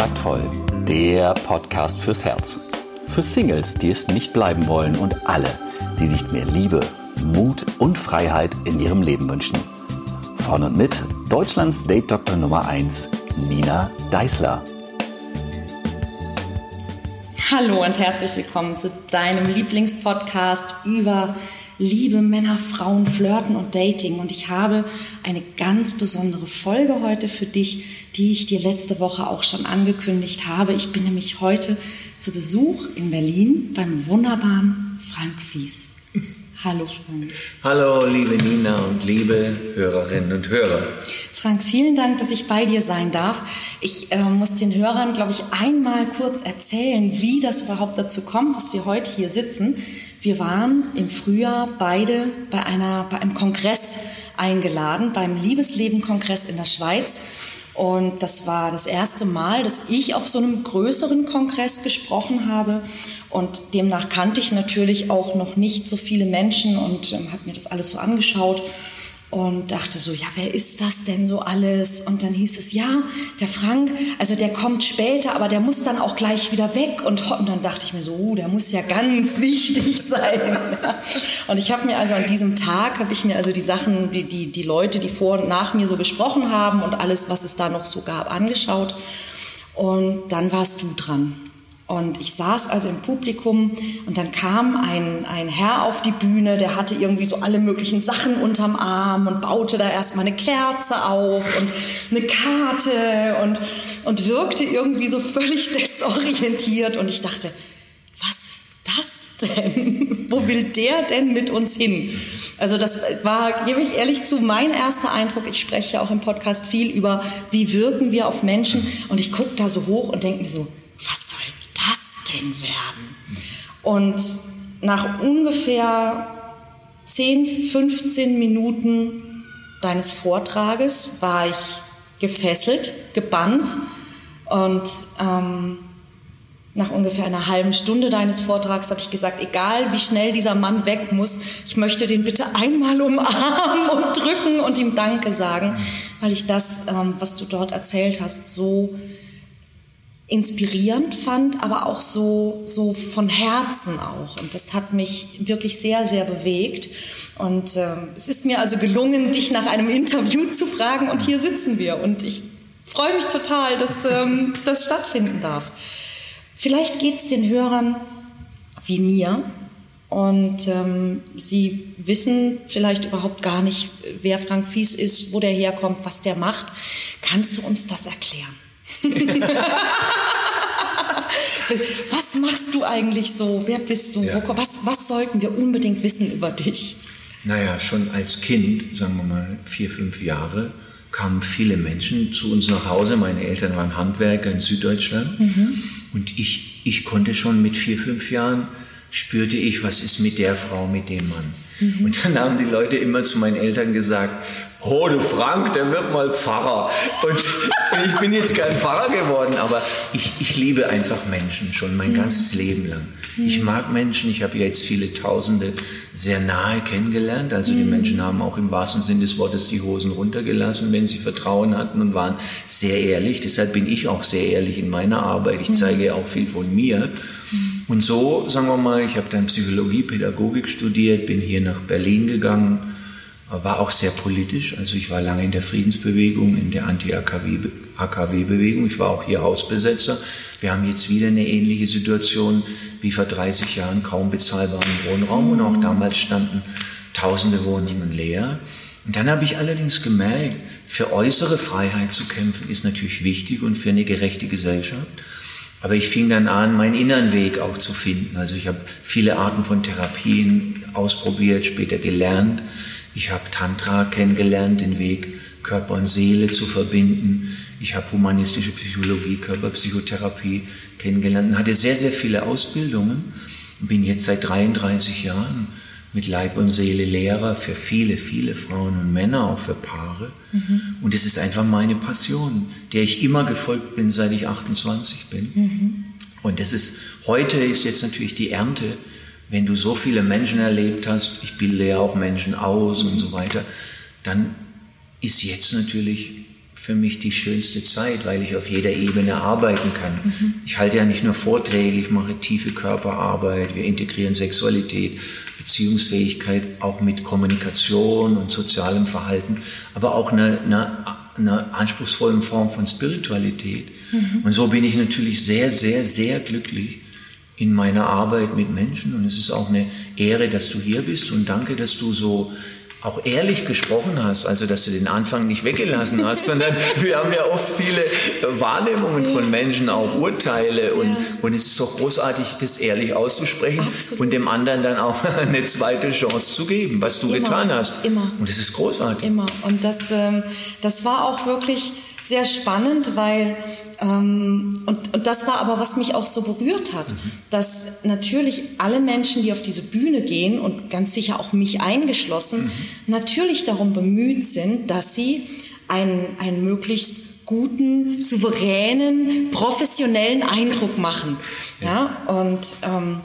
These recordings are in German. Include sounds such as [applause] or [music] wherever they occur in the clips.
Taktvoll, der Podcast fürs Herz. Für Singles, die es nicht bleiben wollen und alle, die sich mehr Liebe, Mut und Freiheit in ihrem Leben wünschen. Von und mit Deutschlands Date-Doktor Nummer 1, Nina Deißler. Hallo und herzlich willkommen zu deinem Lieblingspodcast über Liebe, Männer, Frauen, Flirten und Dating. Und ich habe eine ganz besondere Folge heute für dich, die ich dir letzte Woche auch schon angekündigt habe. Ich bin nämlich heute zu Besuch in Berlin beim wunderbaren Frank Fies. Hallo Frank. Hallo liebe Nina und liebe Hörerinnen und Hörer. Frank, vielen Dank, dass ich bei dir sein darf. Ich äh, muss den Hörern, glaube ich, einmal kurz erzählen, wie das überhaupt dazu kommt, dass wir heute hier sitzen. Wir waren im Frühjahr beide bei, einer, bei einem Kongress eingeladen, beim Liebesleben-Kongress in der Schweiz. Und das war das erste Mal, dass ich auf so einem größeren Kongress gesprochen habe. Und demnach kannte ich natürlich auch noch nicht so viele Menschen und ähm, habe mir das alles so angeschaut und dachte so, ja, wer ist das denn so alles? Und dann hieß es, ja, der Frank, also der kommt später, aber der muss dann auch gleich wieder weg. Und, und dann dachte ich mir so, uh, der muss ja ganz [laughs] wichtig sein. und ich habe mir also an diesem Tag, habe ich mir also die Sachen, die, die, die Leute, die vor und nach mir so gesprochen haben und alles, was es da noch so gab, angeschaut. Und dann warst du dran. Und ich saß also im Publikum und dann kam ein, ein Herr auf die Bühne, der hatte irgendwie so alle möglichen Sachen unterm Arm und baute da erstmal eine Kerze auf und eine Karte und, und wirkte irgendwie so völlig [laughs] desorientiert. Und ich dachte, was ist das denn? [laughs] Wo will der denn mit uns hin? Also das war, gebe ich ehrlich zu, mein erster Eindruck. Ich spreche ja auch im Podcast viel über, wie wirken wir auf Menschen. Und ich gucke da so hoch und denke mir so, denn werden? Und nach ungefähr 10, 15 Minuten deines Vortrages war ich gefesselt, gebannt und ähm, nach ungefähr einer halben Stunde deines Vortrags habe ich gesagt, egal wie schnell dieser Mann weg muss, ich möchte den bitte einmal umarmen und drücken und ihm Danke sagen, weil ich das, ähm, was du dort erzählt hast, so inspirierend fand, aber auch so, so von Herzen auch. Und das hat mich wirklich sehr, sehr bewegt. Und äh, es ist mir also gelungen, dich nach einem Interview zu fragen und hier sitzen wir. Und ich freue mich total, dass ähm, das stattfinden darf. Vielleicht geht es den Hörern wie mir. Und ähm, sie wissen vielleicht überhaupt gar nicht, wer Frank Fies ist, wo der herkommt, was der macht. Kannst du uns das erklären? [laughs] was machst du eigentlich so? Wer bist du? Ja. Was, was sollten wir unbedingt wissen über dich? Naja, schon als Kind, sagen wir mal vier, fünf Jahre, kamen viele Menschen zu uns nach Hause. Meine Eltern waren Handwerker in Süddeutschland. Mhm. Und ich, ich konnte schon mit vier, fünf Jahren, spürte ich, was ist mit der Frau, mit dem Mann. Mhm. Und dann haben die Leute immer zu meinen Eltern gesagt, oh, du Frank, der wird mal Pfarrer. Und [laughs] ich bin jetzt kein Pfarrer geworden, aber ich, ich liebe einfach Menschen schon mein mhm. ganzes Leben lang. Ich mhm. mag Menschen, ich habe jetzt viele Tausende sehr nahe kennengelernt. Also die mhm. Menschen haben auch im wahrsten Sinne des Wortes die Hosen runtergelassen, wenn sie Vertrauen hatten und waren sehr ehrlich. Deshalb bin ich auch sehr ehrlich in meiner Arbeit. Ich zeige auch viel von mir. Und so, sagen wir mal, ich habe dann Psychologie, Pädagogik studiert, bin hier nach Berlin gegangen war auch sehr politisch. Also ich war lange in der Friedensbewegung, in der Anti-AKW-Bewegung. Ich war auch hier Hausbesetzer. Wir haben jetzt wieder eine ähnliche Situation wie vor 30 Jahren, kaum bezahlbaren Wohnraum. Und auch damals standen tausende Wohnungen leer. Und dann habe ich allerdings gemerkt, für äußere Freiheit zu kämpfen ist natürlich wichtig und für eine gerechte Gesellschaft. Aber ich fing dann an, meinen inneren Weg auch zu finden. Also ich habe viele Arten von Therapien ausprobiert, später gelernt. Ich habe Tantra kennengelernt, den Weg Körper und Seele zu verbinden. Ich habe humanistische Psychologie, Körperpsychotherapie kennengelernt und hatte sehr, sehr viele Ausbildungen bin jetzt seit 33 Jahren mit Leib und Seele Lehrer für viele, viele Frauen und Männer, auch für Paare. Mhm. Und es ist einfach meine Passion, der ich immer gefolgt bin, seit ich 28 bin. Mhm. Und das ist, heute ist jetzt natürlich die Ernte wenn du so viele Menschen erlebt hast, ich bilde ja auch Menschen aus und so weiter, dann ist jetzt natürlich für mich die schönste Zeit, weil ich auf jeder Ebene arbeiten kann. Mhm. Ich halte ja nicht nur Vorträge, ich mache tiefe Körperarbeit, wir integrieren Sexualität, Beziehungsfähigkeit, auch mit Kommunikation und sozialem Verhalten, aber auch eine, eine, eine anspruchsvollen Form von Spiritualität. Mhm. Und so bin ich natürlich sehr, sehr, sehr glücklich in meiner Arbeit mit Menschen und es ist auch eine Ehre, dass du hier bist und danke, dass du so auch ehrlich gesprochen hast, also dass du den Anfang nicht weggelassen hast, [laughs] sondern wir haben ja oft viele Wahrnehmungen von Menschen, auch Urteile und, ja. und es ist doch großartig, das ehrlich auszusprechen Absolut. und dem anderen dann auch [laughs] eine zweite Chance zu geben, was du immer, getan hast. Immer. Und das ist großartig. Immer. Und das, ähm, das war auch wirklich sehr spannend, weil ähm, und, und das war aber, was mich auch so berührt hat, mhm. dass natürlich alle Menschen, die auf diese Bühne gehen und ganz sicher auch mich eingeschlossen, mhm. natürlich darum bemüht sind, dass sie einen, einen möglichst guten, souveränen, professionellen Eindruck machen. Ja, und ähm,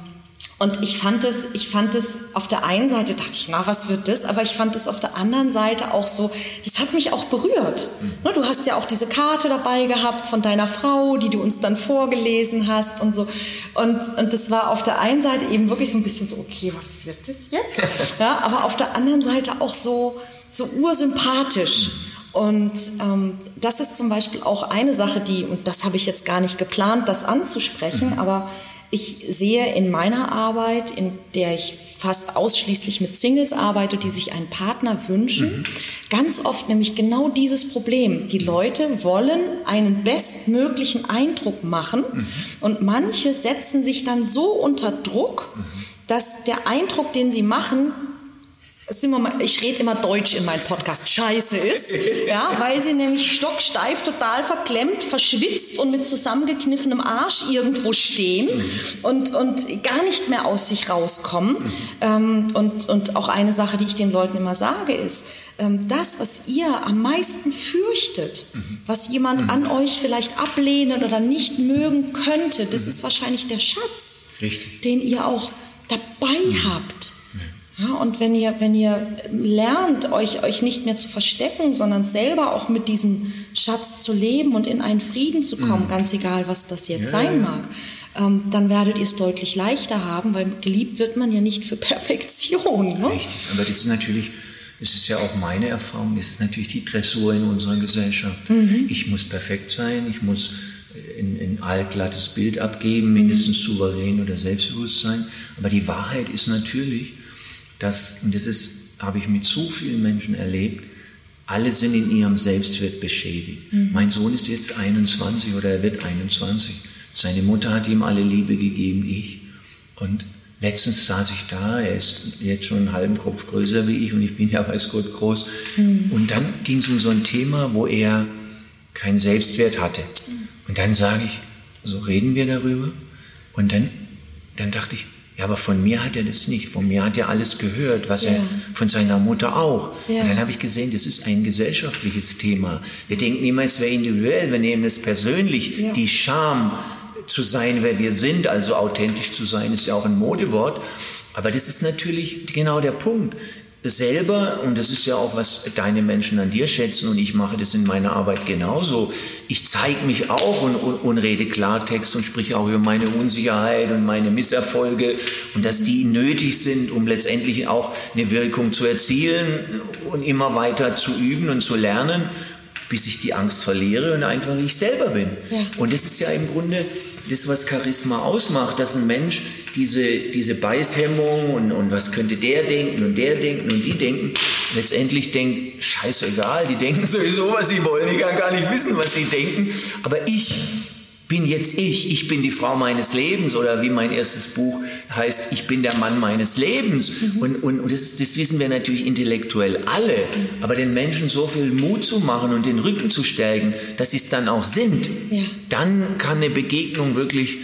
und ich fand es, ich fand es auf der einen Seite dachte ich, na, was wird das? Aber ich fand es auf der anderen Seite auch so, das hat mich auch berührt. Mhm. Du hast ja auch diese Karte dabei gehabt von deiner Frau, die du uns dann vorgelesen hast und so. Und, und das war auf der einen Seite eben wirklich so ein bisschen so, okay, was wird das jetzt? [laughs] ja, aber auf der anderen Seite auch so, so ursympathisch. Und ähm, das ist zum Beispiel auch eine Sache, die, und das habe ich jetzt gar nicht geplant, das anzusprechen, mhm. aber ich sehe in meiner Arbeit, in der ich fast ausschließlich mit Singles arbeite, die sich einen Partner wünschen, mhm. ganz oft nämlich genau dieses Problem. Die Leute wollen einen bestmöglichen Eindruck machen mhm. und manche setzen sich dann so unter Druck, mhm. dass der Eindruck, den sie machen, Mal, ich rede immer Deutsch in meinem Podcast, scheiße ist, [laughs] ja, weil sie nämlich stocksteif, total verklemmt, verschwitzt und mit zusammengekniffenem Arsch irgendwo stehen und, und gar nicht mehr aus sich rauskommen. Ähm, und, und auch eine Sache, die ich den Leuten immer sage, ist, ähm, das, was ihr am meisten fürchtet, was jemand an euch vielleicht ablehnen oder nicht mögen könnte, das ist wahrscheinlich der Schatz, Richtig. den ihr auch dabei habt. Ja, und wenn ihr, wenn ihr lernt, euch, euch nicht mehr zu verstecken, sondern selber auch mit diesem Schatz zu leben und in einen Frieden zu kommen, mhm. ganz egal, was das jetzt ja, sein mag, ähm, dann werdet ihr es deutlich leichter haben, weil geliebt wird man ja nicht für [laughs] Perfektion. Ne? Richtig, aber das ist natürlich, das ist ja auch meine Erfahrung, das ist natürlich die Dressur in unserer Gesellschaft. Mhm. Ich muss perfekt sein, ich muss ein, ein allglattes Bild abgeben, mindestens mhm. souverän oder selbstbewusst sein. Aber die Wahrheit ist natürlich, dass, und das ist, habe ich mit so vielen Menschen erlebt, alle sind in ihrem Selbstwert beschädigt. Mhm. Mein Sohn ist jetzt 21 oder er wird 21. Seine Mutter hat ihm alle Liebe gegeben, ich. Und letztens saß ich da, er ist jetzt schon einen halben Kopf größer wie ich und ich bin ja weiß Gott groß. Mhm. Und dann ging es um so ein Thema, wo er keinen Selbstwert hatte. Mhm. Und dann sage ich, so reden wir darüber. Und dann, dann dachte ich, ja, aber von mir hat er das nicht. Von mir hat er alles gehört, was ja. er von seiner Mutter auch. Ja. Und dann habe ich gesehen, das ist ein gesellschaftliches Thema. Wir denken immer, es wäre individuell. Wir nehmen es persönlich. Ja. Die Scham zu sein, wer wir sind, also authentisch zu sein, ist ja auch ein Modewort. Aber das ist natürlich genau der Punkt selber, und das ist ja auch, was deine Menschen an dir schätzen, und ich mache das in meiner Arbeit genauso, ich zeige mich auch und, und, und, rede Klartext und spreche auch über meine Unsicherheit und meine Misserfolge und dass die nötig sind, um letztendlich auch eine Wirkung zu erzielen und immer weiter zu üben und zu lernen, bis ich die Angst verliere und einfach ich selber bin. Ja. Und das ist ja im Grunde das, was Charisma ausmacht, dass ein Mensch diese, diese Beißhemmung und, und was könnte der denken und der denken und die denken, letztendlich denkt, scheißegal, die denken [laughs] sowieso, was sie wollen, ich kann gar nicht wissen, was sie denken, aber ich bin jetzt ich, ich bin die Frau meines Lebens oder wie mein erstes Buch heißt, ich bin der Mann meines Lebens. Mhm. Und, und, und das, das, wissen wir natürlich intellektuell alle, mhm. aber den Menschen so viel Mut zu machen und den Rücken zu stärken, dass sie es dann auch sind, ja. dann kann eine Begegnung wirklich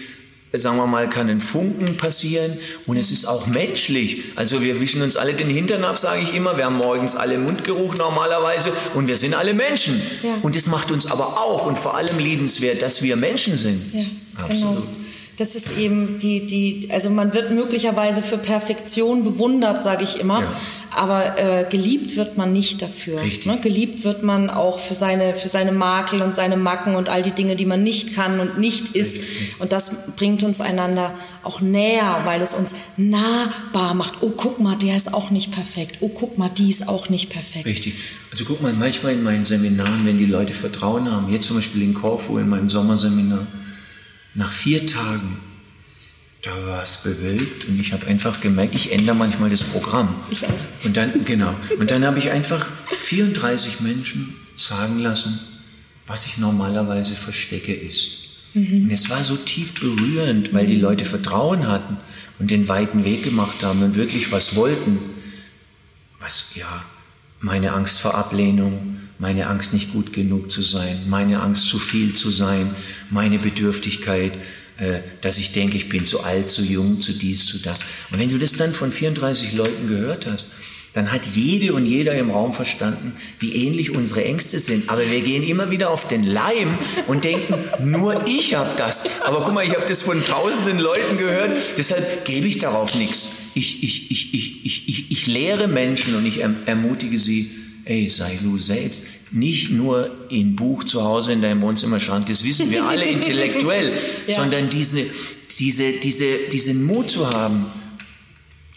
sagen wir mal, kann ein Funken passieren und es ist auch menschlich. Also wir wischen uns alle den Hintern ab, sage ich immer. Wir haben morgens alle Mundgeruch normalerweise und wir sind alle Menschen. Ja. Und das macht uns aber auch und vor allem liebenswert, dass wir Menschen sind. Ja, Absolut. Genau. Das ist eben die, die, also man wird möglicherweise für Perfektion bewundert, sage ich immer. Ja. aber äh, geliebt wird man nicht dafür. Richtig. Ne? Geliebt wird man auch für seine, für seine Makel und seine Macken und all die Dinge, die man nicht kann und nicht ist. Und das bringt uns einander auch näher, weil es uns nahbar macht. Oh, guck mal, der ist auch nicht perfekt. Oh, guck mal, die ist auch nicht perfekt. Richtig. Also guck mal, manchmal in meinen Seminaren, wenn die Leute Vertrauen haben, jetzt zum Beispiel in Korfu in meinem Sommerseminar, nach vier Tagen, da war es bewölkt und ich habe einfach gemerkt, ich ändere manchmal das Programm. Ich auch. Und dann, genau, und dann habe ich einfach 34 Menschen sagen lassen, was ich normalerweise verstecke ist. Und es war so tief berührend, weil die Leute Vertrauen hatten und den weiten Weg gemacht haben und wirklich was wollten. Was, ja, meine Angst vor Ablehnung, meine Angst nicht gut genug zu sein, meine Angst zu viel zu sein, meine Bedürftigkeit, äh, dass ich denke, ich bin zu alt, zu jung, zu dies, zu das. Und wenn du das dann von 34 Leuten gehört hast, dann hat jede und jeder im Raum verstanden, wie ähnlich unsere Ängste sind. Aber wir gehen immer wieder auf den Leim und denken, nur ich habe das. Aber guck mal, ich habe das von tausenden Leuten gehört, deshalb gebe ich darauf nichts. Ich, ich, ich, ich, ich, ich, ich lehre Menschen und ich erm-, ermutige sie, ey, sei du selbst. Nicht nur im Buch zu Hause in deinem Wohnzimmerschrank, das wissen wir alle [laughs] intellektuell, Ja. sondern diese, diese, diese, diesen Mut zu haben,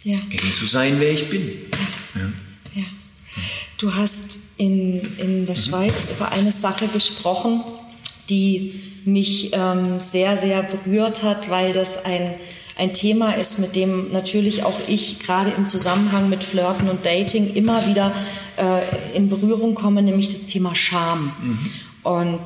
Ja. eben zu sein, wer ich bin. Ja. Du hast in, in der Schweiz über eine Sache gesprochen, die mich ähm, sehr, sehr berührt hat, weil das ein, ein Thema ist, mit dem natürlich auch ich gerade im Zusammenhang mit Flirten und Dating immer wieder äh, in Berührung komme, nämlich das Thema Scham. Und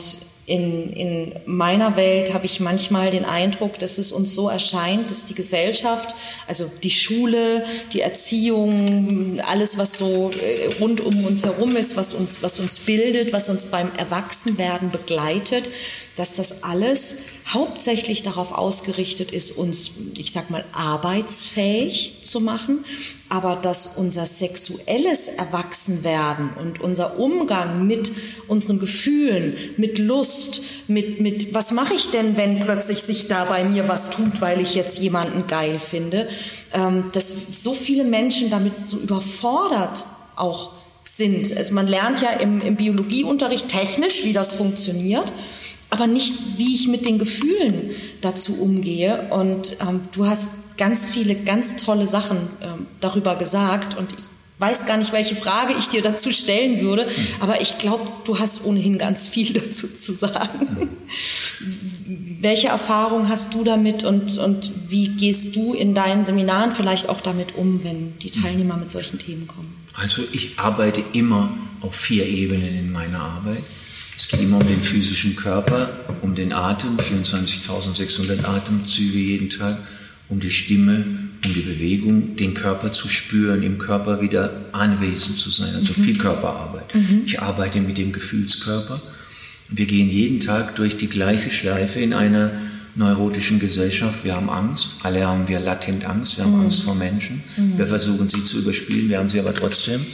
in, in meiner Welt habe ich manchmal den Eindruck, dass es uns so erscheint, dass die Gesellschaft, also die Schule, die Erziehung, alles, was so äh, rund um uns herum ist, was uns, was uns bildet, was uns beim Erwachsenwerden begleitet, dass das alles hauptsächlich darauf ausgerichtet ist, uns, ich sag mal, arbeitsfähig zu machen, aber dass unser sexuelles Erwachsenwerden und unser Umgang mit unseren Gefühlen, mit Lust, mit, mit was mache ich denn, wenn plötzlich sich da bei mir was tut, weil ich jetzt jemanden geil finde, ähm, dass so viele Menschen damit so überfordert auch sind. Also man lernt ja im, im Biologieunterricht technisch, wie das funktioniert aber nicht, wie ich mit den Gefühlen dazu umgehe. Und ähm, du hast ganz viele, ganz tolle Sachen ähm, darüber gesagt. Und ich weiß gar nicht, welche Frage ich dir dazu stellen würde, aber ich glaube, du hast ohnehin ganz viel [laughs] dazu zu sagen. [laughs] welche Erfahrung hast du damit und, und wie gehst du in deinen Seminaren vielleicht auch damit um, wenn die Teilnehmer mit solchen Themen kommen? Also ich arbeite immer auf vier Ebenen in meiner Arbeit. Es geht immer um den physischen Körper, um den Atem, 24.600 Atemzüge jeden Tag, um die Stimme, um die Bewegung, den Körper zu spüren, im Körper wieder anwesend zu sein, also viel Körperarbeit. Ich arbeite mit dem Gefühlskörper. Wir gehen jeden Tag durch die gleiche Schleife in einer neurotischen Gesellschaft. Wir haben Angst, alle haben wir latent Angst, wir haben Angst vor Menschen. Wir versuchen sie zu überspielen, wir haben sie aber trotzdem.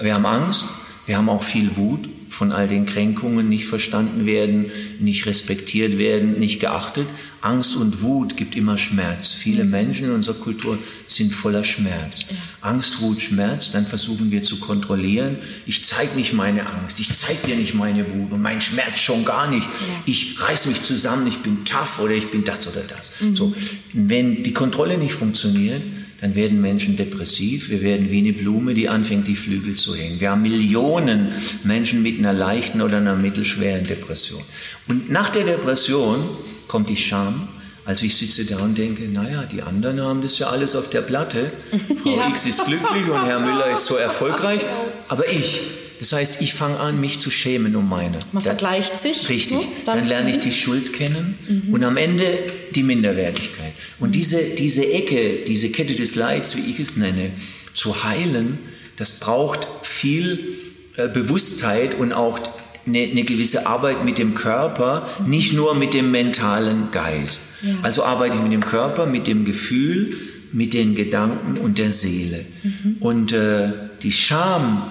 Wir haben Angst, wir haben auch viel Wut von all den Kränkungen, nicht verstanden werden, nicht respektiert werden, nicht geachtet. Angst und Wut gibt immer Schmerz. Viele Menschen in unserer Kultur sind voller Schmerz. Angst, Wut, Schmerz, dann versuchen wir zu kontrollieren. Ich zeige nicht meine Angst, ich zeige dir nicht meine Wut und meinen Schmerz schon gar nicht. Ich reiß mich zusammen, ich bin tough oder ich bin das oder das. So, wenn die Kontrolle nicht funktioniert, dann werden Menschen depressiv. Wir werden wie eine Blume, die anfängt, die Flügel zu hängen. Wir haben Millionen Menschen mit einer leichten oder einer mittelschweren Depression. Und nach der Depression kommt die Scham. Also ich sitze da und denke, naja, die anderen haben das ja alles auf der Platte. [laughs] Frau Ja. X ist glücklich und Herr Müller ist so erfolgreich. Aber ich, das heißt, ich fange an, mich zu schämen um meine. Man Dann- vergleicht sich. Richtig. ne? Dann, lerne ich die Schuld kennen und am Ende die Minderwertigkeit. Und diese, diese Ecke, diese Kette des Leids, wie ich es nenne, zu heilen, das braucht viel äh, Bewusstheit und auch eine, eine gewisse Arbeit mit dem Körper, nicht nur mit dem mentalen Geist. Ja. Also arbeite ich mit dem Körper, mit dem Gefühl, mit den Gedanken und der Seele. Und äh, die Scham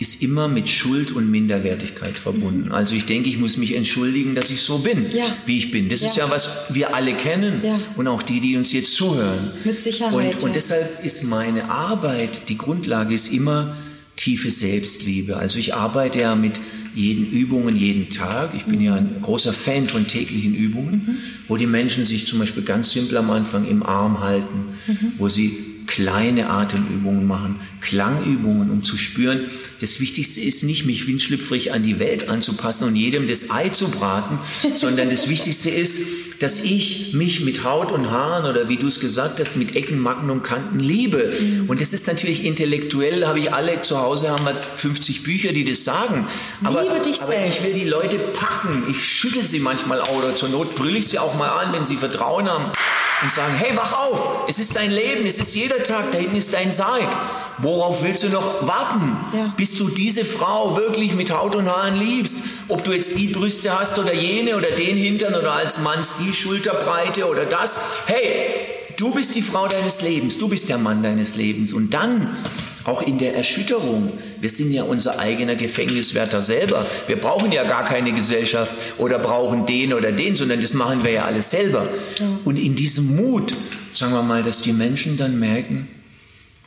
ist immer mit Schuld und Minderwertigkeit verbunden. Mhm. Also ich denke, ich muss mich entschuldigen, dass ich so bin, ja. wie ich bin. Das ja. ist ja, was wir alle kennen ja. und auch die, die uns jetzt zuhören. Mit Sicherheit. Und, und deshalb ist meine Arbeit, die Grundlage ist immer tiefe Selbstliebe. Also ich arbeite ja mit jeden Übungen jeden Tag. Ich bin mhm. ja ein großer Fan von täglichen Übungen, mhm. wo die Menschen sich zum Beispiel ganz simpel am Anfang im Arm halten, mhm. wo sie kleine Atemübungen machen, Klangübungen, um zu spüren, das Wichtigste ist nicht, mich windschlüpfrig an die Welt anzupassen und jedem das Ei zu braten, [laughs] sondern das Wichtigste ist, dass ich mich mit Haut und Haaren oder wie du es gesagt hast, mit Ecken, Macken und Kanten liebe. Und das ist natürlich intellektuell, habe ich alle zu Hause, haben wir 50 Bücher, die das sagen. Aber, liebe dich aber selbst. ich will die Leute packen. Ich schüttel sie manchmal auch oder zur Not brülle ich sie auch mal an, wenn sie Vertrauen haben und sagen, hey, wach auf, es ist dein Leben, es ist jeder Tag, da hinten ist dein Sarg. Worauf willst du noch warten? Ja. Bis du diese Frau wirklich mit Haut und Haaren liebst? Ob du jetzt die Brüste hast oder jene oder den Hintern oder als Mann die Schulterbreite oder das. Hey, du bist die Frau deines Lebens, du bist der Mann deines Lebens. Und dann auch in der Erschütterung. Wir sind ja unser eigener Gefängniswärter selber. Wir brauchen ja gar keine Gesellschaft oder brauchen den oder den, sondern das machen wir ja alles selber. Ja. Und in diesem Mut, sagen wir mal, dass die Menschen dann merken,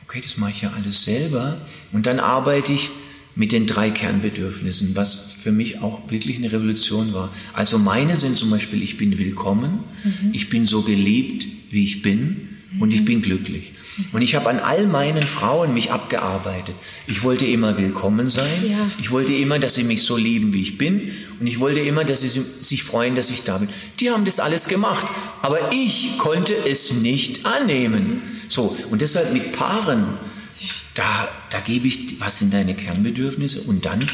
okay, das mache ich ja alles selber. Und dann arbeite ich mit den drei Kernbedürfnissen, was für mich auch wirklich eine Revolution war. Also meine sind zum Beispiel, ich bin willkommen, mhm. ich bin so geliebt, wie ich bin und ich bin glücklich. Und ich habe an all meinen Frauen mich abgearbeitet. Ich wollte immer willkommen sein. Ja. Ich wollte immer, dass sie mich so lieben, wie ich bin. Und ich wollte immer, dass sie sich freuen, dass ich da bin. Die haben das alles gemacht. Aber ich konnte es nicht annehmen. So. Und deshalb mit Paaren, da, da gebe ich, was sind deine Kernbedürfnisse? Und dann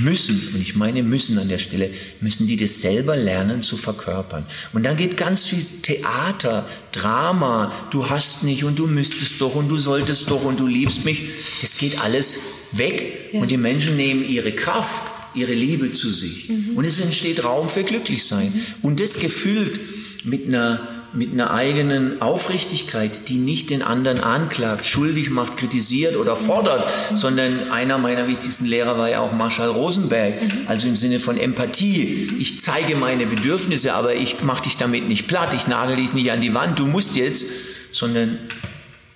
müssen, und ich meine müssen an der Stelle, müssen die das selber lernen zu verkörpern. Und dann geht ganz viel Theater, Drama, du hast nicht und du müsstest doch und du solltest doch und du liebst mich. Das geht alles weg Ja. und die Menschen nehmen ihre Kraft, ihre Liebe zu sich. Und es entsteht Raum für Glücklichsein. Und das gefüllt mit einer mit einer eigenen Aufrichtigkeit, die nicht den anderen anklagt, schuldig macht, kritisiert oder fordert, sondern einer meiner wichtigsten Lehrer war ja auch Marshall Rosenberg, also im Sinne von Empathie. Ich zeige meine Bedürfnisse, aber ich mache dich damit nicht platt, ich nagel dich nicht an die Wand, du musst jetzt, sondern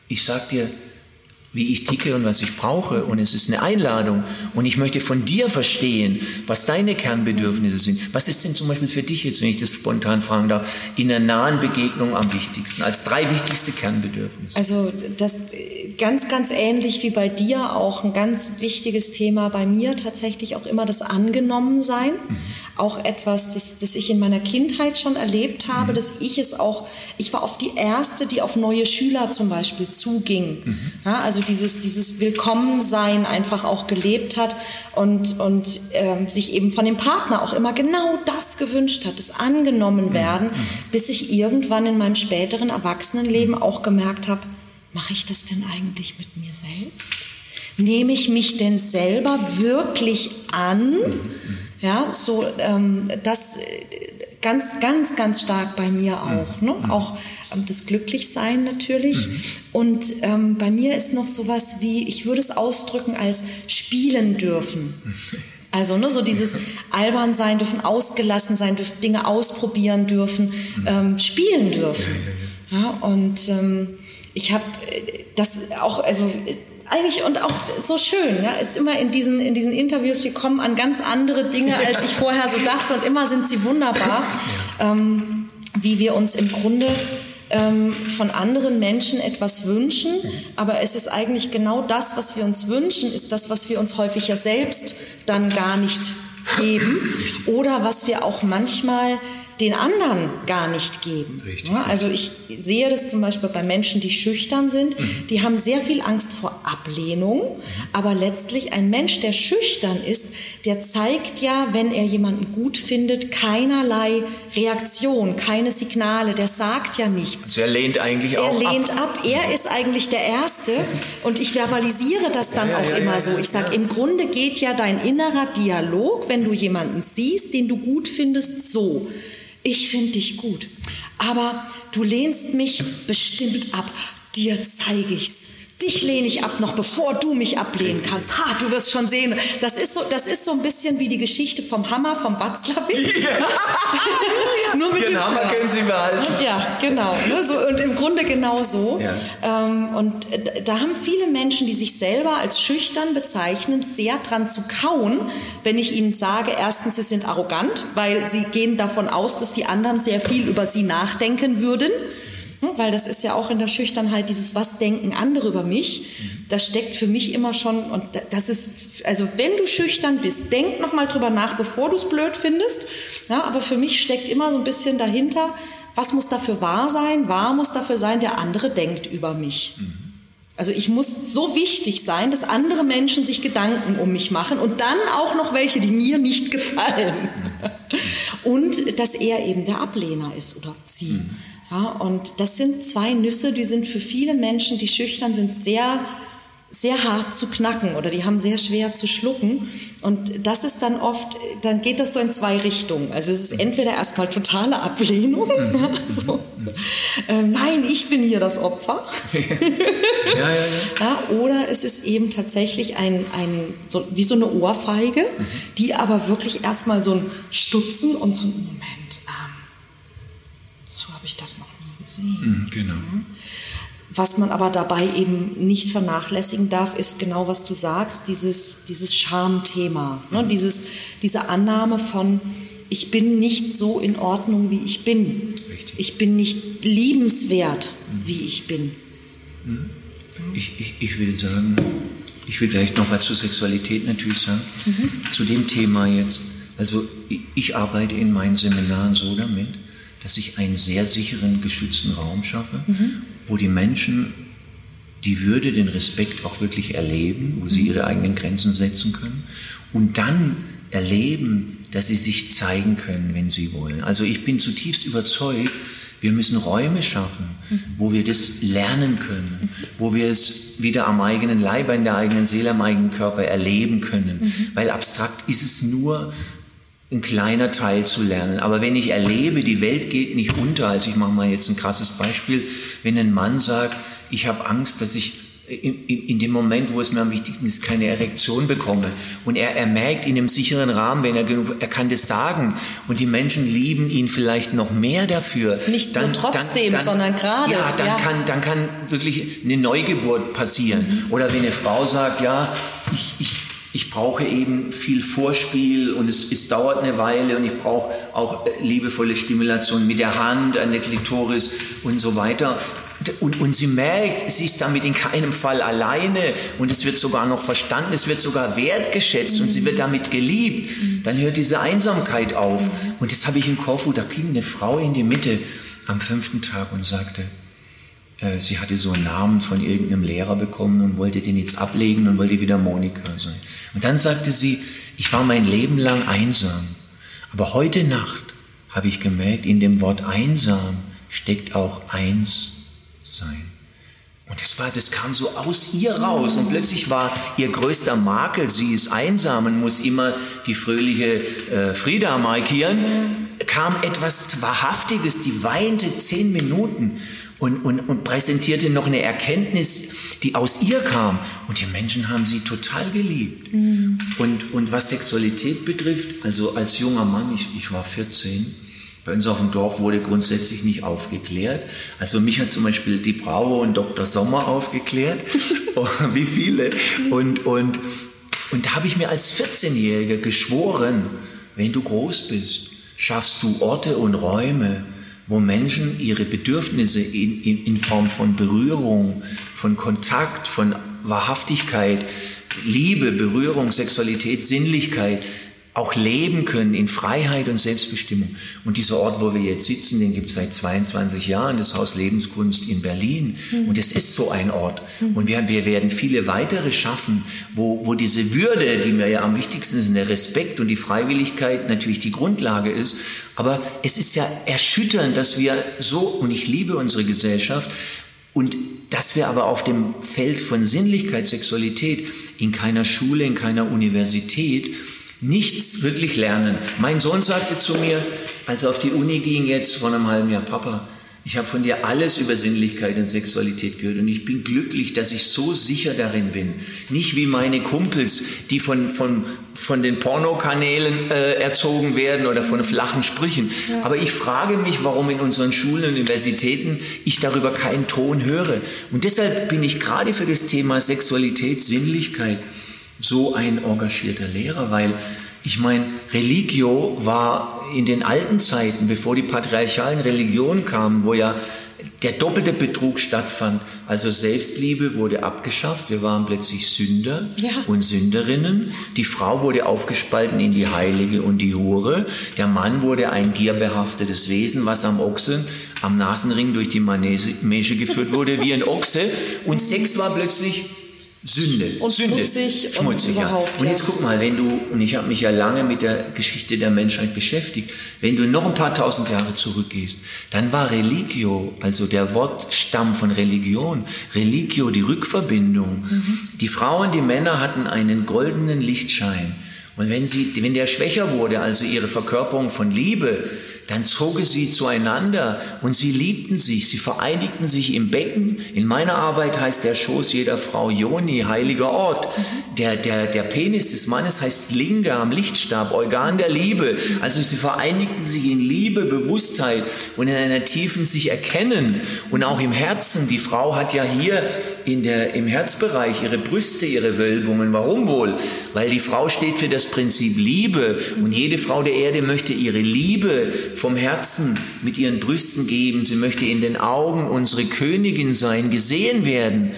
ich sag dir, wie ich ticke und was ich brauche. Und es ist eine Einladung. Und ich möchte von dir verstehen, was deine Kernbedürfnisse sind. Was ist denn zum Beispiel für dich jetzt, wenn ich das spontan fragen darf, in einer nahen Begegnung am wichtigsten, als drei wichtigste Kernbedürfnisse? Also das ganz, ganz ähnlich wie bei dir auch ein ganz wichtiges Thema bei mir tatsächlich auch immer das Angenommensein. Auch etwas, das, das ich in meiner Kindheit schon erlebt habe, dass ich es auch, ich war oft die Erste, die auf neue Schüler zum Beispiel zuging. Ja, also dieses, dieses Willkommensein einfach auch gelebt hat und, und ähm, sich eben von dem Partner auch immer genau das gewünscht hat, das angenommen werden, bis ich irgendwann in meinem späteren Erwachsenenleben auch gemerkt habe, mache ich das denn eigentlich mit mir selbst? Nehme ich mich denn selber wirklich an? Ja, so ähm, das äh, ganz, ganz, ganz stark bei mir auch. Ne? Auch ähm, das Glücklichsein natürlich. Und ähm, bei mir ist noch sowas wie, ich würde es ausdrücken als spielen dürfen. [laughs] Also ne, so dieses albern sein dürfen, ausgelassen sein dürfen, Dinge ausprobieren dürfen, ähm, spielen dürfen. Ja, und ähm, ich habe das auch, also äh, eigentlich und auch so schön, ja, ist immer in diesen, in diesen Interviews, wir kommen an ganz andere Dinge, [laughs] als ich vorher so dachte und immer sind sie wunderbar, ähm, wie wir uns im Grunde ähm, von anderen Menschen etwas wünschen, aber es ist eigentlich genau das, was wir uns wünschen, ist das, was wir uns häufig ja selbst dann gar nicht geben oder was wir auch manchmal den anderen gar nicht geben. Richtig, also ich sehe das zum Beispiel bei Menschen, die schüchtern sind, Mhm. die haben sehr viel Angst vor Ablehnung, aber letztlich ein Mensch, der schüchtern ist, der zeigt ja, wenn er jemanden gut findet, keinerlei Reaktion, keine Signale, der sagt ja nichts. Also er lehnt eigentlich Er auch lehnt ab. ab. Er ist eigentlich der Erste. [laughs] Und ich verbalisiere das dann Ja, auch ja, immer ja, so. Ich sage, im Grunde geht ja dein innerer Dialog, wenn du jemanden siehst, den du gut findest, so. Ich finde dich gut. Aber du lehnst mich bestimmt ab. Dir zeige ich's. Dich lehne ich ab, noch bevor du mich ablehnen kannst. Ha, du wirst schon sehen. Das ist so, das ist so ein bisschen wie die Geschichte vom Hammer, vom Watzlawick. Ja. [laughs] Nur mit Den dem Hammer können Sie behalten. Ja, genau. Ne, so, und im Grunde genau so. Ja. Ähm, und äh, da haben viele Menschen, die sich selber als schüchtern bezeichnen, sehr dran zu kauen, wenn ich ihnen sage, erstens, sie sind arrogant, weil sie gehen davon aus, dass die anderen sehr viel über sie nachdenken würden. Weil das ist ja auch in der Schüchternheit dieses, was denken andere über mich? Das steckt für mich immer schon, und da- das ist, also wenn du schüchtern bist, denk nochmal drüber nach, bevor du es blöd findest. Ja, aber für mich steckt immer so ein bisschen dahinter, was muss dafür wahr sein? Wahr muss dafür sein, der andere denkt über mich. Also ich muss so wichtig sein, dass andere Menschen sich Gedanken um mich machen und dann auch noch welche, die mir nicht gefallen. [laughs] Und dass er eben der Ablehner ist oder sie. Ja, und das sind zwei Nüsse, die sind für viele Menschen, die schüchtern sind, sehr sehr hart zu knacken oder die haben sehr schwer zu schlucken. Und das ist dann oft, dann geht das so in zwei Richtungen. Also es ist entweder erstmal totale Ablehnung, [laughs] ja, so. ähm, nein, ich bin hier das Opfer. [laughs] Ja, ja, ja. Oder es ist eben tatsächlich ein, ein so, wie so eine Ohrfeige, die aber wirklich erstmal so ein Stutzen und so ein Moment, so habe ich das noch nie gesehen. Mhm, Genau. Was man aber dabei eben nicht vernachlässigen darf, ist genau, was du sagst, dieses, dieses Schamthema, ne? dieses, diese Annahme von, ich bin nicht so in Ordnung, wie ich bin. Richtig. Ich bin nicht liebenswert, wie ich bin. Ich, ich, ich will sagen, ich will gleich noch was zur Sexualität natürlich sagen. Zu dem Thema jetzt. Also ich, ich arbeite in meinen Seminaren so damit, dass ich einen sehr sicheren, geschützten Raum schaffe, wo die Menschen die Würde, den Respekt auch wirklich erleben, wo sie ihre eigenen Grenzen setzen können und dann erleben, dass sie sich zeigen können, wenn sie wollen. Also ich bin zutiefst überzeugt, wir müssen Räume schaffen, wo wir das lernen können, wo wir es wieder am eigenen Leib, in der eigenen Seele, am eigenen Körper erleben können. Weil abstrakt ist es nur ein kleiner Teil zu lernen. Aber wenn ich erlebe, die Welt geht nicht unter, also ich mache mal jetzt ein krasses Beispiel, wenn ein Mann sagt, ich habe Angst, dass ich in, in, in dem Moment, wo es mir am wichtigsten ist, keine Erektion bekomme. Und er, er merkt in einem sicheren Rahmen, wenn er genug, er kann das sagen. Und die Menschen lieben ihn vielleicht noch mehr dafür. Nicht nur trotzdem, sondern gerade, Ja, dann, ja. Kann, dann kann wirklich eine Neugeburt passieren. Mhm. Oder wenn eine Frau sagt, ja, ich, ich, ich brauche eben viel Vorspiel und es, es dauert eine Weile und ich brauche auch äh, liebevolle Stimulation mit der Hand an der Klitoris und so weiter. Und, und sie merkt, sie ist damit in keinem Fall alleine und es wird sogar noch verstanden, es wird sogar wertgeschätzt und sie wird damit geliebt. Dann hört diese Einsamkeit auf. Und das habe ich in Korfu, da ging eine Frau in die Mitte am fünften Tag und sagte, sie hatte so einen Namen von irgendeinem Lehrer bekommen und wollte den jetzt ablegen und wollte wieder Monika sein. Und dann sagte sie, ich war mein Leben lang einsam, aber heute Nacht habe ich gemerkt, in dem Wort einsam steckt auch eins sein. Und das war, das kam so aus ihr raus und plötzlich war ihr größter Makel, sie ist einsam und muss immer die fröhliche äh, Frieda markieren, kam etwas Wahrhaftiges, die weinte zehn Minuten und, und, und präsentierte noch eine Erkenntnis, die aus ihr kam. Und die Menschen haben sie total geliebt. Und, und was Sexualität betrifft, also als junger Mann, ich, ich war 14, bei uns auf dem Dorf wurde grundsätzlich nicht aufgeklärt. Also mich hat zum Beispiel die Braue und Dr. Sommer aufgeklärt. [laughs] Oh, Wie viele? Und, und, und da habe ich mir als 14-Jähriger geschworen, wenn du groß bist, schaffst du Orte und Räume, wo Menschen ihre Bedürfnisse in, in, in Form von Berührung, von Kontakt, von Wahrhaftigkeit, Liebe, Berührung, Sexualität, Sinnlichkeit auch leben können in Freiheit und Selbstbestimmung. Und dieser Ort, wo wir jetzt sitzen, den gibt es seit 22 Jahren, das Haus Lebenskunst in Berlin. Und es ist so ein Ort. Und wir, wir werden viele weitere schaffen, wo, wo diese Würde, die mir ja am wichtigsten ist, der Respekt und die Freiwilligkeit natürlich die Grundlage ist. Aber es ist ja erschütternd, dass wir so, und ich liebe unsere Gesellschaft, und dass wir aber auf dem Feld von Sinnlichkeit, Sexualität in keiner Schule, in keiner Universität nichts wirklich lernen. Mein Sohn sagte zu mir, als er auf die Uni ging, jetzt vor einem halben Jahr, Papa, Ich habe von dir alles über Sinnlichkeit und Sexualität gehört und ich bin glücklich, dass ich so sicher darin bin. Nicht wie meine Kumpels, die von, von, von den Pornokanälen äh, erzogen werden oder von flachen Sprüchen. Ja. Aber ich frage mich, warum in unseren Schulen und Universitäten ich darüber keinen Ton höre. Und deshalb bin ich gerade für das Thema Sexualität, Sinnlichkeit so ein engagierter Lehrer, weil ich meine, Religio war in den alten Zeiten, bevor die patriarchalen Religionen kamen, wo ja der doppelte Betrug stattfand. Also Selbstliebe wurde abgeschafft. Wir waren plötzlich Sünder ja. und Sünderinnen. Die Frau wurde aufgespalten in die Heilige und die Hure. Der Mann wurde ein gierbehaftetes Wesen, was am Ochsen, am Nasenring durch die Manege geführt wurde, wie ein Ochse. Und Sex war plötzlich Sünde. Und Sünde. schmutzig, schmutzig und ja. Und jetzt guck mal, wenn du, und ich habe mich ja lange mit der Geschichte der Menschheit beschäftigt, wenn du noch ein paar tausend Jahre zurückgehst, dann war Religio, also der Wortstamm von Religion, Religio, die Rückverbindung. Mhm. Die Frauen, die Männer hatten einen goldenen Lichtschein. Und wenn, sie, wenn der schwächer wurde, also ihre Verkörperung von Liebe, dann zogen sie zueinander und sie liebten sich, sie vereinigten sich im Becken. In meiner Arbeit heißt der Schoß jeder Frau Joni, heiliger Ort. Der, der, der Penis des Mannes heißt Lingam, Lichtstab, Organ der Liebe. Also sie vereinigten sich in Liebe, Bewusstheit und in einer tiefen sich erkennen und auch im Herzen. Die Frau hat ja hier in der, im Herzbereich ihre Brüste, ihre Wölbungen. Warum wohl? Weil die Frau steht für das Prinzip Liebe und jede Frau der Erde möchte ihre Liebe vom Herzen mit ihren Brüsten geben. Sie möchte in den Augen unsere Königin sein, gesehen werden.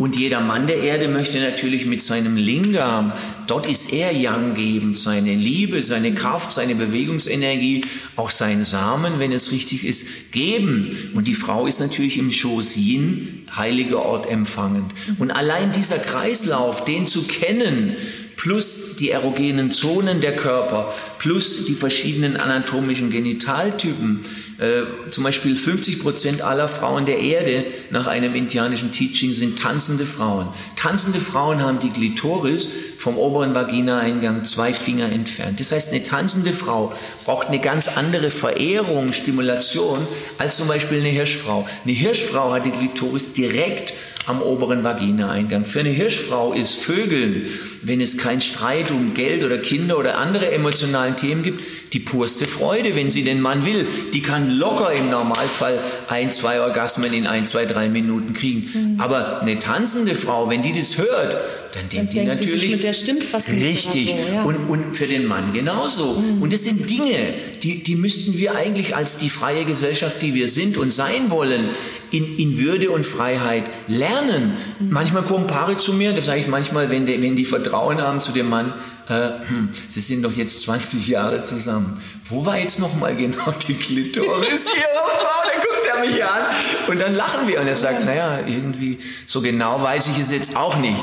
Und jeder Mann der Erde möchte natürlich mit seinem Lingam, dort ist er yang seine Liebe, seine Kraft, seine Bewegungsenergie, auch sein Samen, wenn es richtig ist, geben. Und die Frau ist natürlich im Schoß Yin, heiliger Ort empfangend. Und allein dieser Kreislauf, den zu kennen, plus die erogenen Zonen der Körper, plus die verschiedenen anatomischen Genitaltypen, äh, zum Beispiel 50 Prozent aller Frauen der Erde nach einem indianischen Teaching sind tanzende Frauen. Tanzende Frauen haben die Glitoris vom oberen Vaginaeingang zwei Finger entfernt. Das heißt, eine tanzende Frau braucht eine ganz andere Verehrung, Stimulation als zum Beispiel eine Hirschfrau. Eine Hirschfrau hat die Glitoris direkt am oberen Vaginaeingang. Für eine Hirschfrau ist Vögeln, wenn es keinen Streit um Geld oder Kinder oder andere emotionalen Themen gibt, die purste Freude, wenn sie den Mann will. Die kann locker im Normalfall ein, zwei Orgasmen in ein, zwei, drei Minuten kriegen. Mhm. Aber eine tanzende Frau, wenn die das hört, dann denkt dann die denkt natürlich, die mit der stimmt was richtig. So, ja. und, und für den Mann genauso. Mhm. Und das sind Dinge, die, die müssten wir eigentlich als die freie Gesellschaft, die wir sind und sein wollen, in, in Würde und Freiheit lernen. Mhm. Manchmal kommen Paare zu mir, das sage ich manchmal, wenn die, wenn die Vertrauen haben zu dem Mann, äh, hm, Sie sind doch jetzt 20 Jahre zusammen. Wo war jetzt nochmal genau die Klitoris Ihrer Frau? Dann guckt er mich an und dann lachen wir und er sagt, naja, irgendwie so genau weiß ich es jetzt auch nicht.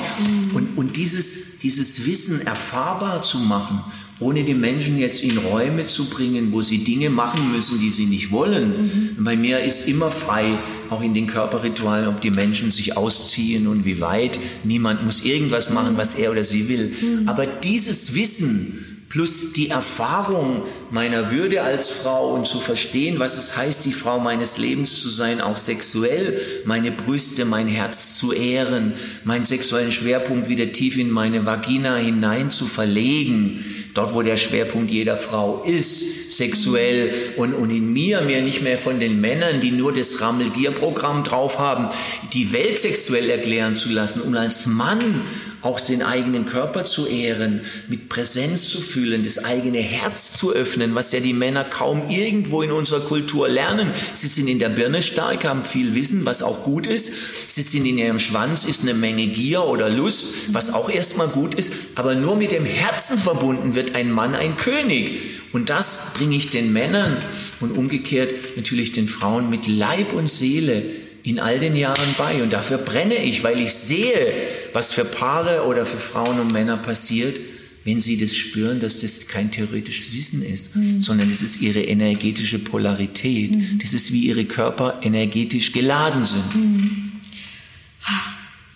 Und, und dieses, dieses Wissen erfahrbar zu machen ohne die Menschen jetzt in Räume zu bringen, wo sie Dinge machen müssen, die sie nicht wollen. Mhm. Bei mir ist immer frei, auch in den Körperritualen, ob die Menschen sich ausziehen und wie weit. Niemand muss irgendwas machen, was er oder sie will. Mhm. Aber dieses Wissen, plus die Erfahrung meiner Würde als Frau und zu verstehen, was es heißt, die Frau meines Lebens zu sein, auch sexuell, meine Brüste, mein Herz zu ehren, meinen sexuellen Schwerpunkt wieder tief in meine Vagina hinein zu verlegen, dort wo der Schwerpunkt jeder Frau ist, sexuell und, und in mir, mir nicht mehr von den Männern, die nur das Rammelgier-Programm drauf haben, die Welt sexuell erklären zu lassen, um als Mann auch den eigenen Körper zu ehren, mit Präsenz zu fühlen, das eigene Herz zu öffnen, was ja die Männer kaum irgendwo in unserer Kultur lernen. Sie sind in der Birne stark, haben viel Wissen, was auch gut ist. Sie sind in ihrem Schwanz, ist eine Menge Gier oder Lust, was auch erstmal gut ist. Aber nur mit dem Herzen verbunden wird ein Mann ein König. Und das bringe ich den Männern und umgekehrt natürlich den Frauen mit Leib und Seele in all den Jahren bei. Und dafür brenne ich, weil ich sehe, was für Paare oder für Frauen und Männer passiert, wenn sie das spüren, dass das kein theoretisches Wissen ist, mhm. sondern es ist ihre energetische Polarität. Mhm. Das ist, wie ihre Körper energetisch geladen sind. Mhm.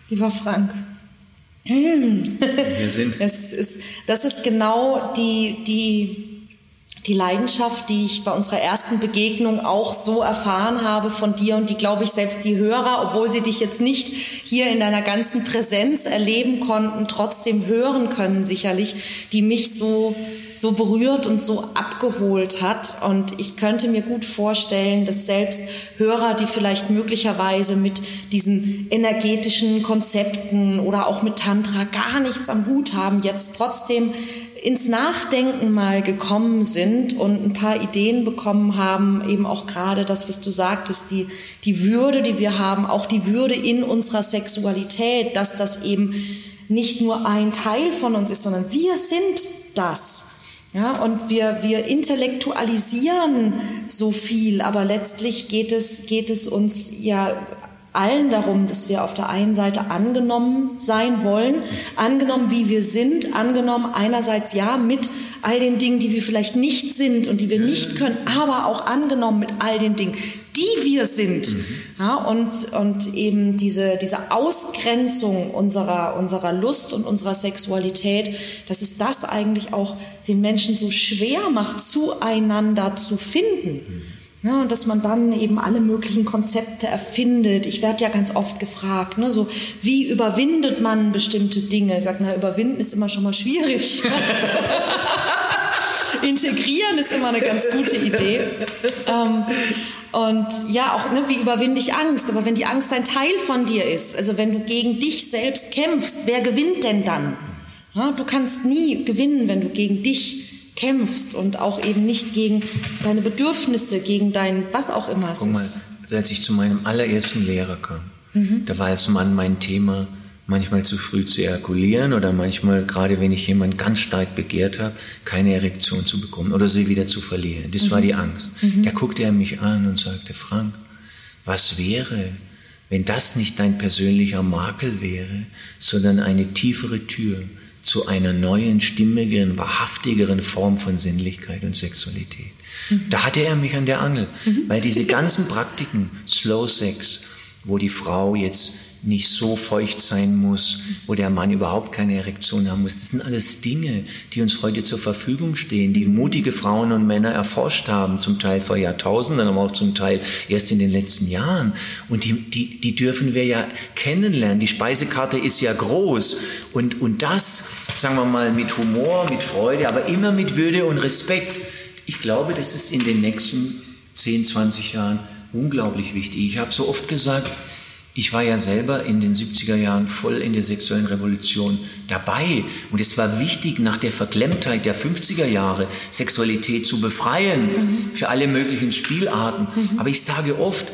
Lieber Frank, Wir sind. Das ist, das ist genau die, die die Leidenschaft, die ich bei unserer ersten Begegnung auch so erfahren habe von dir und die, glaube ich, selbst die Hörer, obwohl sie dich jetzt nicht hier in deiner ganzen Präsenz erleben konnten, trotzdem hören können, sicherlich, die mich so, so berührt und so abgeholt hat. Und ich könnte mir gut vorstellen, dass selbst Hörer, die vielleicht möglicherweise mit diesen energetischen Konzepten oder auch mit Tantra gar nichts am Hut haben, jetzt trotzdem ins Nachdenken mal gekommen sind und ein paar Ideen bekommen haben, eben auch gerade das, was du sagtest, die, die Würde, die wir haben, auch die Würde in unserer Sexualität, dass das eben nicht nur ein Teil von uns ist, sondern wir sind das. Ja, und wir, wir intellektualisieren so viel, aber letztlich geht es, geht es uns ja allen darum, dass wir auf der einen Seite angenommen sein wollen, angenommen, wie wir sind, angenommen einerseits ja mit all den Dingen, die wir vielleicht nicht sind und die wir nicht können, aber auch angenommen mit all den Dingen, die wir sind. Mhm. Ja, und, und eben diese, diese Ausgrenzung unserer, unserer Lust und unserer Sexualität, dass es das eigentlich auch den Menschen so schwer macht, zueinander zu finden. Ja, und dass man dann eben alle möglichen Konzepte erfindet. Ich werde ja ganz oft gefragt, ne, so wie überwindet man bestimmte Dinge? Ich sage, na, überwinden ist immer schon mal schwierig. [laughs] Integrieren ist immer eine ganz gute Idee. Ähm, und ja, auch ne, wie überwinde ich Angst? Aber wenn die Angst ein Teil von dir ist, also wenn du gegen dich selbst kämpfst, wer gewinnt denn dann? Ja, du kannst nie gewinnen, wenn du gegen dich kämpfst und auch eben nicht gegen deine Bedürfnisse, gegen dein was auch immer es Guck mal, als ich zu meinem allerersten Lehrer kam, mhm. da war als Mann mein Thema, manchmal zu früh zu ejakulieren oder manchmal, gerade wenn ich jemanden ganz stark begehrt habe, keine Erektion zu bekommen oder sie wieder zu verlieren. Das mhm. war die Angst. Mhm. Da guckte er mich an und sagte, Frank, was wäre, wenn das nicht dein persönlicher Makel wäre, sondern eine tiefere Tür, zu einer neuen, stimmigeren, wahrhaftigeren Form von Sinnlichkeit und Sexualität. Mhm. Da hatte er mich an der Angel, mhm. weil diese ganzen Praktiken, Slow Sex, wo die Frau jetzt nicht so feucht sein muss, wo der Mann überhaupt keine Erektion haben muss. Das sind alles Dinge, die uns heute zur Verfügung stehen, die mutige Frauen und Männer erforscht haben, zum Teil vor Jahrtausenden, aber auch zum Teil erst in den letzten Jahren. Und die, die, die dürfen wir ja kennenlernen. Die Speisekarte ist ja groß. Und, und das, sagen wir mal, mit Humor, mit Freude, aber immer mit Würde und Respekt. Ich glaube, das ist in den nächsten 10, 20 Jahren unglaublich wichtig. Ich habe so oft gesagt, ich war ja selber in den 70er Jahren voll in der sexuellen Revolution dabei. Und es war wichtig, nach der Verklemmtheit der 50er Jahre Sexualität zu befreien mhm. für alle möglichen Spielarten. Mhm. Aber ich sage oft,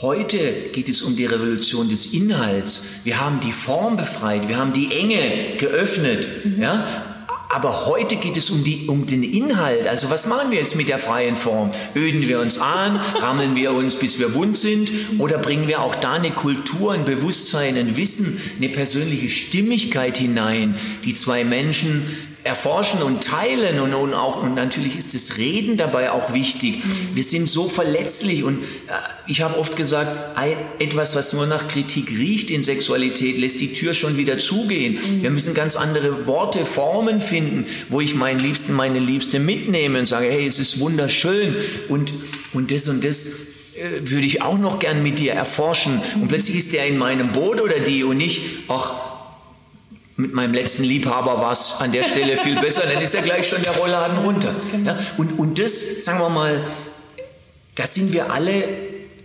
heute geht es um die Revolution des Inhalts. Wir haben die Form befreit, wir haben die Enge geöffnet. Mhm. Ja? Aber heute geht es um, die, um den Inhalt. Also was machen wir jetzt mit der freien Form? Öden wir uns an? Rammeln wir uns, bis wir wund sind? Oder bringen wir auch da eine Kultur, ein Bewusstsein, ein Wissen, eine persönliche Stimmigkeit hinein, die zwei Menschen erforschen und teilen und, und auch und natürlich ist das Reden dabei auch wichtig. Wir sind so verletzlich und äh, ich habe oft gesagt, ein, etwas, was nur nach Kritik riecht in Sexualität, lässt die Tür schon wieder zugehen. Mhm. Wir müssen ganz andere Worte, Formen finden, wo ich meinen Liebsten, meine Liebste mitnehme und sage, hey, es ist wunderschön und und das und das äh, würde ich auch noch gern mit dir erforschen. Und plötzlich ist der in meinem Boot oder die und nicht, ach, mit meinem letzten Liebhaber war es an der Stelle viel [laughs] besser, dann ist ja gleich schon der Rollladen runter. Genau. Ja, und, und das, sagen wir mal, da sind wir alle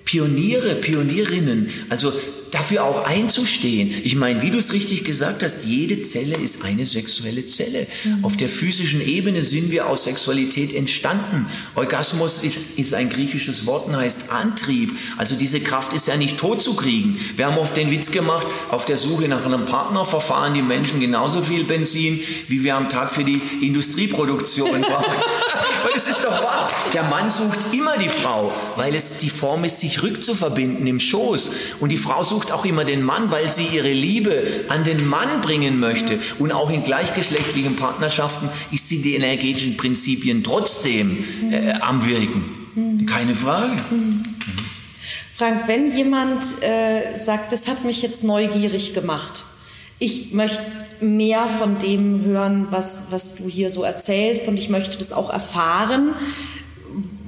Pioniere, Pionierinnen. Also dafür auch einzustehen. Ich meine, wie du es richtig gesagt hast, jede Zelle ist eine sexuelle Zelle. Mhm. Auf der physischen Ebene sind wir aus Sexualität entstanden. Orgasmus ist, ist ein griechisches Wort und heißt Antrieb. Also diese Kraft ist ja nicht tot zu kriegen. Wir haben oft den Witz gemacht, auf der Suche nach einem Partner verfahren die Menschen genauso viel Benzin, wie wir am Tag für die Industrieproduktion [laughs] brauchen. Und es ist doch wahr. Der Mann sucht immer die Frau, weil es die Form ist, sich rückzuverbinden im Schoß. Und die Frau sucht sucht auch immer den Mann, weil sie ihre Liebe an den Mann bringen möchte. Und auch in gleichgeschlechtlichen Partnerschaften ist sie die energetischen Prinzipien trotzdem äh, am Wirken. Keine Frage. Frank, wenn jemand äh, sagt, das hat mich jetzt neugierig gemacht, ich möchte mehr von dem hören, was, was du hier so erzählst und ich möchte das auch erfahren.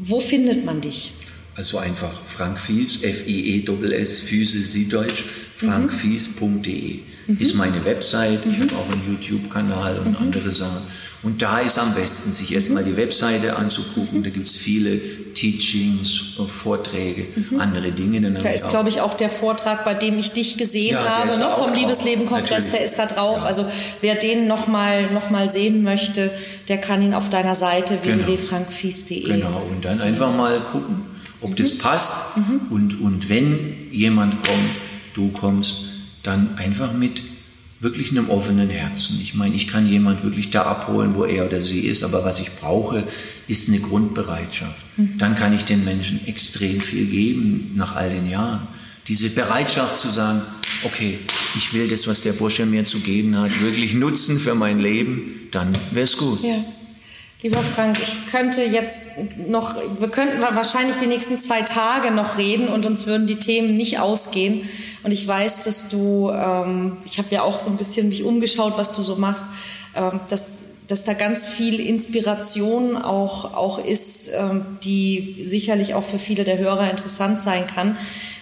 Wo findet man dich? Also einfach Frank Fies, F-I-E-S-S, Füße Süddeutsch, frankfies.de mhm. ist meine Website. Ich mhm. habe auch einen YouTube-Kanal und mhm. andere Sachen. Und da ist am besten, sich erstmal die Webseite anzugucken. Da gibt es viele Teachings, Vorträge, mhm. andere Dinge. Da ist, glaube ich, auch der Vortrag, bei dem ich dich gesehen ja, habe, ne, vom Liebesleben-Kongress, der ist da drauf. Ja. Also wer den nochmal noch mal sehen möchte, der kann ihn auf deiner Seite genau. www.frankfies.de Genau, und dann sehen. einfach mal gucken, ob mhm. das passt. Mhm. Und, und wenn jemand kommt, du kommst, dann einfach mit wirklich einem offenen Herzen. Ich meine, ich kann jemand wirklich da abholen, wo er oder sie ist, aber was ich brauche, ist eine Grundbereitschaft. Mhm. Dann kann ich den Menschen extrem viel geben nach all den Jahren. Diese Bereitschaft zu sagen, okay, ich will das, was der Bursche mir zu geben hat, wirklich nutzen für mein Leben, dann wäre es gut. Ja. Lieber Frank, ich könnte jetzt noch, wir könnten wahrscheinlich die nächsten zwei Tage noch reden und uns würden die Themen nicht ausgehen. Und ich weiß, dass du, ähm, ich habe ja auch so ein bisschen mich umgeschaut, was du so machst, ähm, dass, dass da ganz viel Inspiration auch, auch ist, ähm, die sicherlich auch für viele der Hörer interessant sein kann.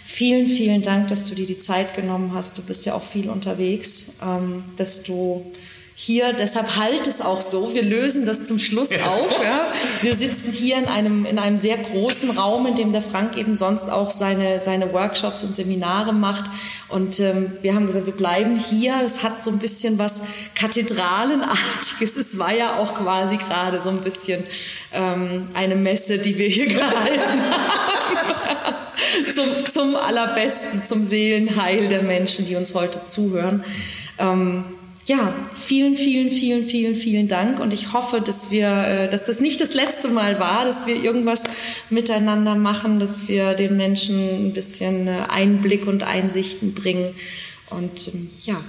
Vielen, vielen Dank, dass du dir die Zeit genommen hast. Du bist ja auch viel unterwegs, ähm, dass du hier, deshalb halt es auch so. Wir lösen das zum Schluss auf. Ja. Wir sitzen hier in einem, in einem sehr großen Raum, in dem der Frank eben sonst auch seine, seine Workshops und Seminare macht. Und ähm, wir haben gesagt, wir bleiben hier. Das hat so ein bisschen was Kathedralenartiges. Es war ja auch quasi gerade so ein bisschen ähm, eine Messe, die wir hier [laughs] gehalten haben. zum, zum allerbesten, zum Seelenheil der Menschen, die uns heute zuhören. Ähm, ja, vielen, vielen, vielen, vielen, vielen Dank und ich hoffe, dass wir, äh, dass das nicht das letzte Mal war, dass wir irgendwas miteinander machen, dass wir den Menschen ein bisschen äh, Einblick und Einsichten bringen und ähm, ja,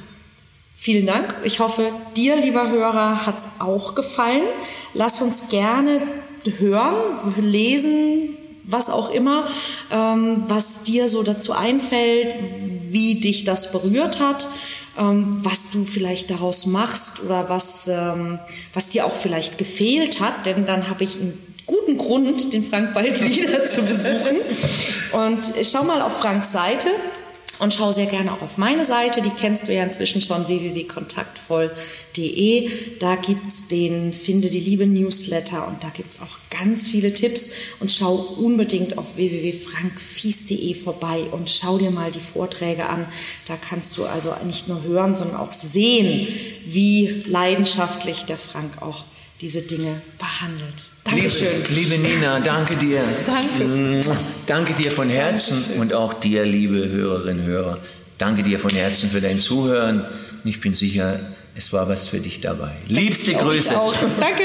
Vielen Dank. Ich hoffe, dir, lieber Hörer, hat es auch gefallen. Lass uns gerne hören, lesen, was auch immer, ähm, was dir so dazu einfällt, wie dich das berührt hat was du vielleicht daraus machst oder was, ähm, was dir auch vielleicht gefehlt hat, denn dann habe ich einen guten Grund, den Frank bald [laughs] wieder zu besuchen. Und schau mal auf Franks Seite und schau sehr gerne auch auf meine Seite, die kennst du ja inzwischen schon, www.kontaktvoll.de. Da gibt es den Finde die Liebe Newsletter und da gibt es auch ganz viele Tipps. Und schau unbedingt auf www.frankfies.de vorbei und schau dir mal die Vorträge an. Da kannst du also nicht nur hören, sondern auch sehen, wie leidenschaftlich der Frank auch diese Dinge behandelt. Dankeschön. Liebe, liebe Nina, danke dir. Danke. Danke dir von Herzen Dankeschön. und auch dir, liebe Hörerinnen und Hörer. Danke dir von Herzen für dein Zuhören. Ich bin sicher, es war was für dich dabei. Liebste Grüße. Danke.